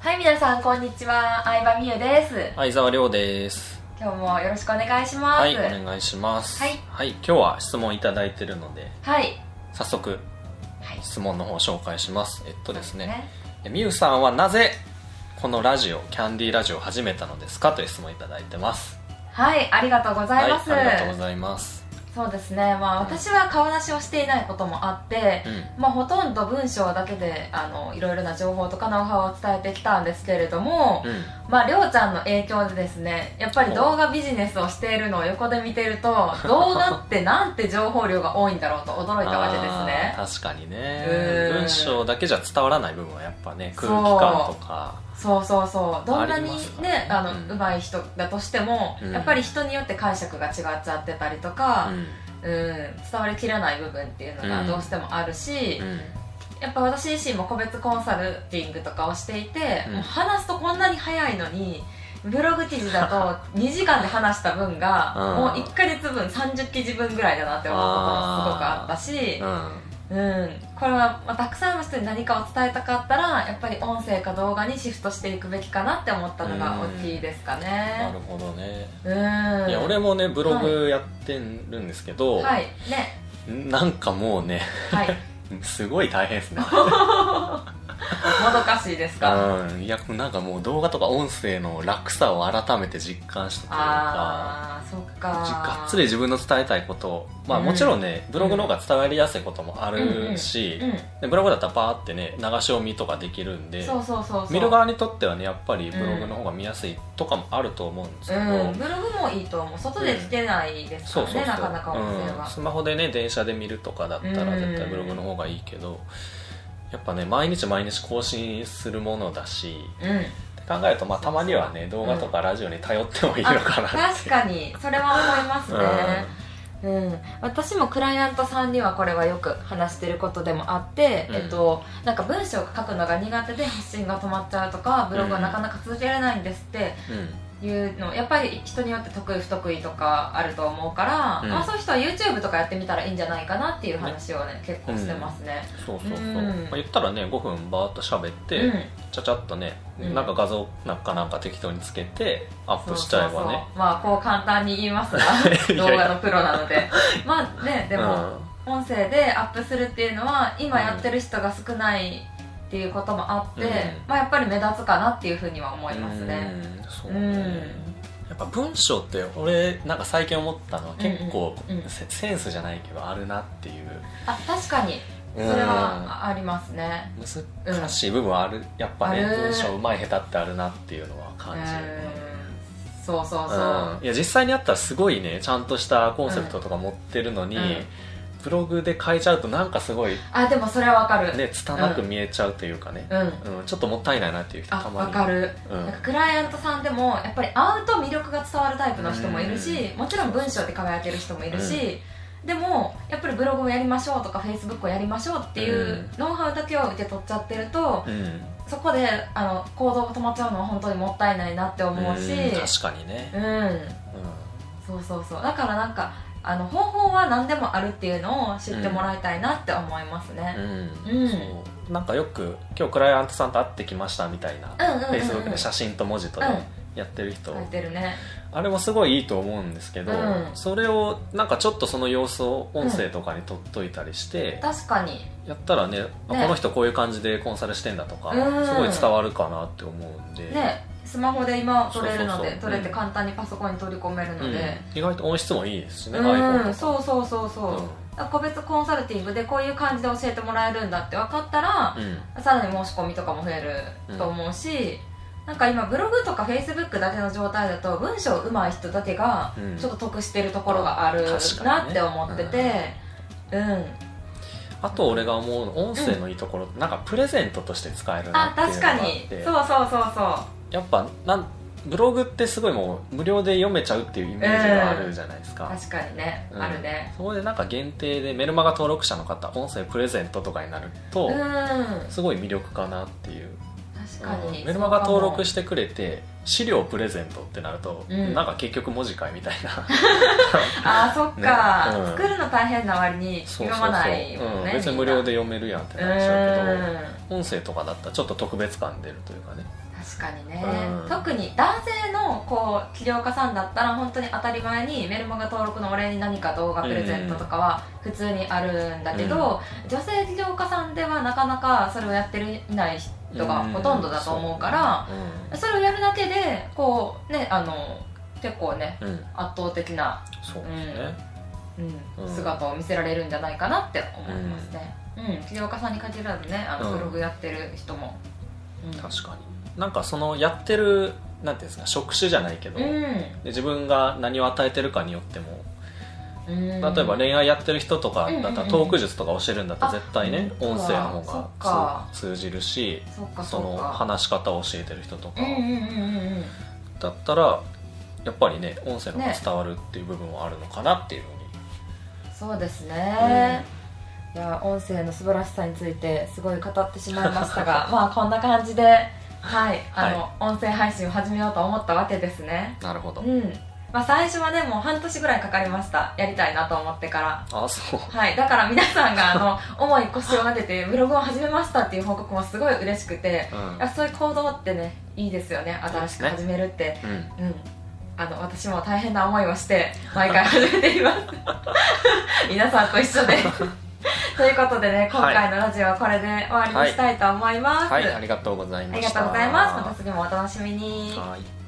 はい皆さんこんにちは。相葉美優です。相沢亮です。今日もよろしくお願いします。はいお願いします。はい。今日は質問いただいてるのではい。早速はい。質問の方紹介します。えっとですねね。みゆさんはなぜこのラジオキャンディーラジオを始めたのですか？という質問いただいてます。はいありがとうございます、はいありがとうございますそうですね。まあ私は顔出しをしていないこともあって、うん。まあ、ほとんど文章だけであのいろいろな情報とかノウハウを伝えてきたんですけれども、うん。まあ、りょうちゃんの影響でですねやっぱり動画ビジネスをしているのを横で見てると 動画ってなんて情報量が多いんだろうと驚いたわけですね。確かにね。うん。文章だけじゃ伝わらない部分はやっぱね空気感とかそうそうそう。どんなにねね。あの、うん。上手い人だとしても、うん。やっぱり人によって解釈が違っちゃってたりとか、うん。うん伝わりきらない部分っていうのがうんどうしてもあるし、うん。やっぱ私自身も個別コンサルティングとかをしていて、うん。もう話すとこんなに早いのにブログ記事だと 2時間で話した分が、うん。もう1ヶ月分30記事分ぐらいだなって思うこともすごくあったし、うん。うん、これは、まあ、たくさんの人に何かを伝えたかったらやっぱり音声か動画にシフトしていくべきかなって思ったのが大きいですかなねるほどね。うん。いや俺もねブログやってるんですけど、はい。ね。なんかもうねはい。すごい大変ですね もどかしいですか？うん。いやなんかもう動画とか音声の楽さを改めて実感したというか。ああそっか。じがっつり自分の伝えたいこと。をまあうん。もちろんね、ブログの方が伝わりやすいこともあるし、うんでブログだったらパーってね流し読みとかできるんでそうそうそうそう。見る側にとってはねやっぱりブログの方が見やすいとかもあると思うんですけど、うん、ブログもいいと思う。外で聞けないですからね、なかなか音声は。うん、スマホでね電車で見るとかだったらうん絶対ブログの方がいいけど、やっぱね毎日毎日更新するものだしうん、って考えるとまあたまにはね動画とかラジオに頼ってもいいのかなって。確かに。それは思いますね、うん、私もクライアントさんにはこれはよく話してることでもあって、うん。えっと、なんか文章を書くのが苦手で発信が止まっちゃうとかブログはなかなか続けられないんですって。うんいうのやっぱり人によって得意不得意とかあると思うから、うん。まあ、そういう人は YouTube とかやってみたらいいんじゃないかなっていう話をね結構してますね。そうそうそう、うん。まあ、言ったらね5分バーッと喋って、うん。ちゃちゃっとね、うん。なんか画像なんかなんか適当につけてアップしちゃえばね。そうそうそうまあこう簡単に言いますが 動画のプロなので。まあねでも、音声でアップするっていうのは今やってる人が少ないっていうこともあって、うん。まあやっぱり目立つかなっていうふうには思いますね。うん。そううん。ねやっぱ文章って俺なんか最近思ったのは結構うんうん。うん。セセンスじゃないけどあるなっていう。あ確かに。それはありますね。難しい部分はある。やっぱね文章うまい下手ってあるなっていうのは感じるね。うん。そうそうそう、うん。いや実際にあったらすごいねちゃんとしたコンセプトとか持ってるのに、うんブログで書いちゃうとなんかすごいあでもそれはわかる、ね拙く見えちゃうというかね、うん。うん。ちょっともったいないなっていう人あたまに。わかる、うん。なんかクライアントさんでもやっぱり会うと魅力が伝わるタイプの人もいるし、もちろん文章で輝ける人もいるし、でもやっぱりブログをやりましょうとかフェイスブックをやりましょうっていうノウハウだけを受け取っちゃってると、うん。そこであの行動が止まっちゃうのは本当にもったいないなって思うし。うん。確かにね、うん。うそうそうそう。だからなんかあの方法は何でもあるっていうのを知ってもらいたいなって思いますね、んうん。うん。そう。なんかよく今日クライアントさんと会ってきましたみたいな、うんうんうんうん。フェイスブックで写真と文字とでうん。やってる人、ね。あれもすごいいいと思うんですけど、うん。それをなんかちょっとその様子を音声とかに撮っといたりして、確かに。やったらねあね。この人こういう感じでコンサルしてんだとか、うん。すごい伝わるかなって思うんで、ねスマホで今撮れるので撮れて簡単にパソコンに取り込めるので。うん。意外と音質もいいですしね、うん、か。そうそうそうそう、うん。個別コンサルティングでこういう感じで教えてもらえるんだって分かったら、うん。さらに申し込みとかも増えると思うし、なんか今ブログとかフェイスブックだけの状態だと文章上手い人だけがうん。ちょっと得してるところがある確かにねなって思ってて。うん、あと俺が思うの音声のいいところってなんかプレゼントとして使えるなあっていうの確かにがあってそうそうそうそやっぱなんブログってすごいもう無料で読めちゃうっていうイメージがあるじゃないですか、う確かにね、うん。あるね。そこでなんか限定でメルマガ登録者の方音声プレゼントとかになると、うん。すごい魅力かなっていう、うん。メルマガ登録しててくれて資料プレゼントってなると、うん。なんか結局文字会みたいな。あーそっか、ね。うん。作るの大変な割に読まないもんね別に無料で読めるやんってなっちゃうけどうん。音声とかだったらちょっと特別感出るというかね。確かにね、うん。特に男性のこう起業家さんだったら本当に当たり前にメルマガ登録のお礼に何か動画プレゼントとかは普通にあるんだけど、女性起業家さんではなかなかそれをやってるいない人がほとんどだと思うから、それをやるだけでこうねあの結構ねうん、うん、圧倒的な、そうですね、うん。うん。姿を見せられるんじゃないかなって思いますね、うん。起業家さんに限らずねあのうん。ブログやってる人も、うん。確かに。なんかそのやってるなんていうんですか職種じゃないけど、で自分が何を与えてるかによってもうん、例えば恋愛やってる人とかだったらうんうん。うんトーク術とか教えるんだったら絶対ねあ音声の方が通じるしその話し方を教えてる人とか。うんうんうんうんうん。だったらやっぱりね音声の方がね伝わるっていう部分はあるのかなっていうふうに、そうですね、いや音声の素晴らしさについてすごい語ってしまいましたが まあこんな感じではいあの、音声配信を始めようと思ったわけですね。なるほど、うんまあ最初はねもう半年ぐらいかかりました。やりたいなと思ってから。あそう。はい、だから皆さんがあの重い腰を当ててブログを始めましたっていう報告もすごい嬉しくて、うん。そういう行動ってねいいですよね。新しく始めるって、うん。うん。あの私も大変な思いをして毎回始めています。皆さんと一緒で。ということでね今回のラジオはこれで終わりにしたいと思います、はい。ありがとうございまありがしたとうございます。また次もお楽しみに。はい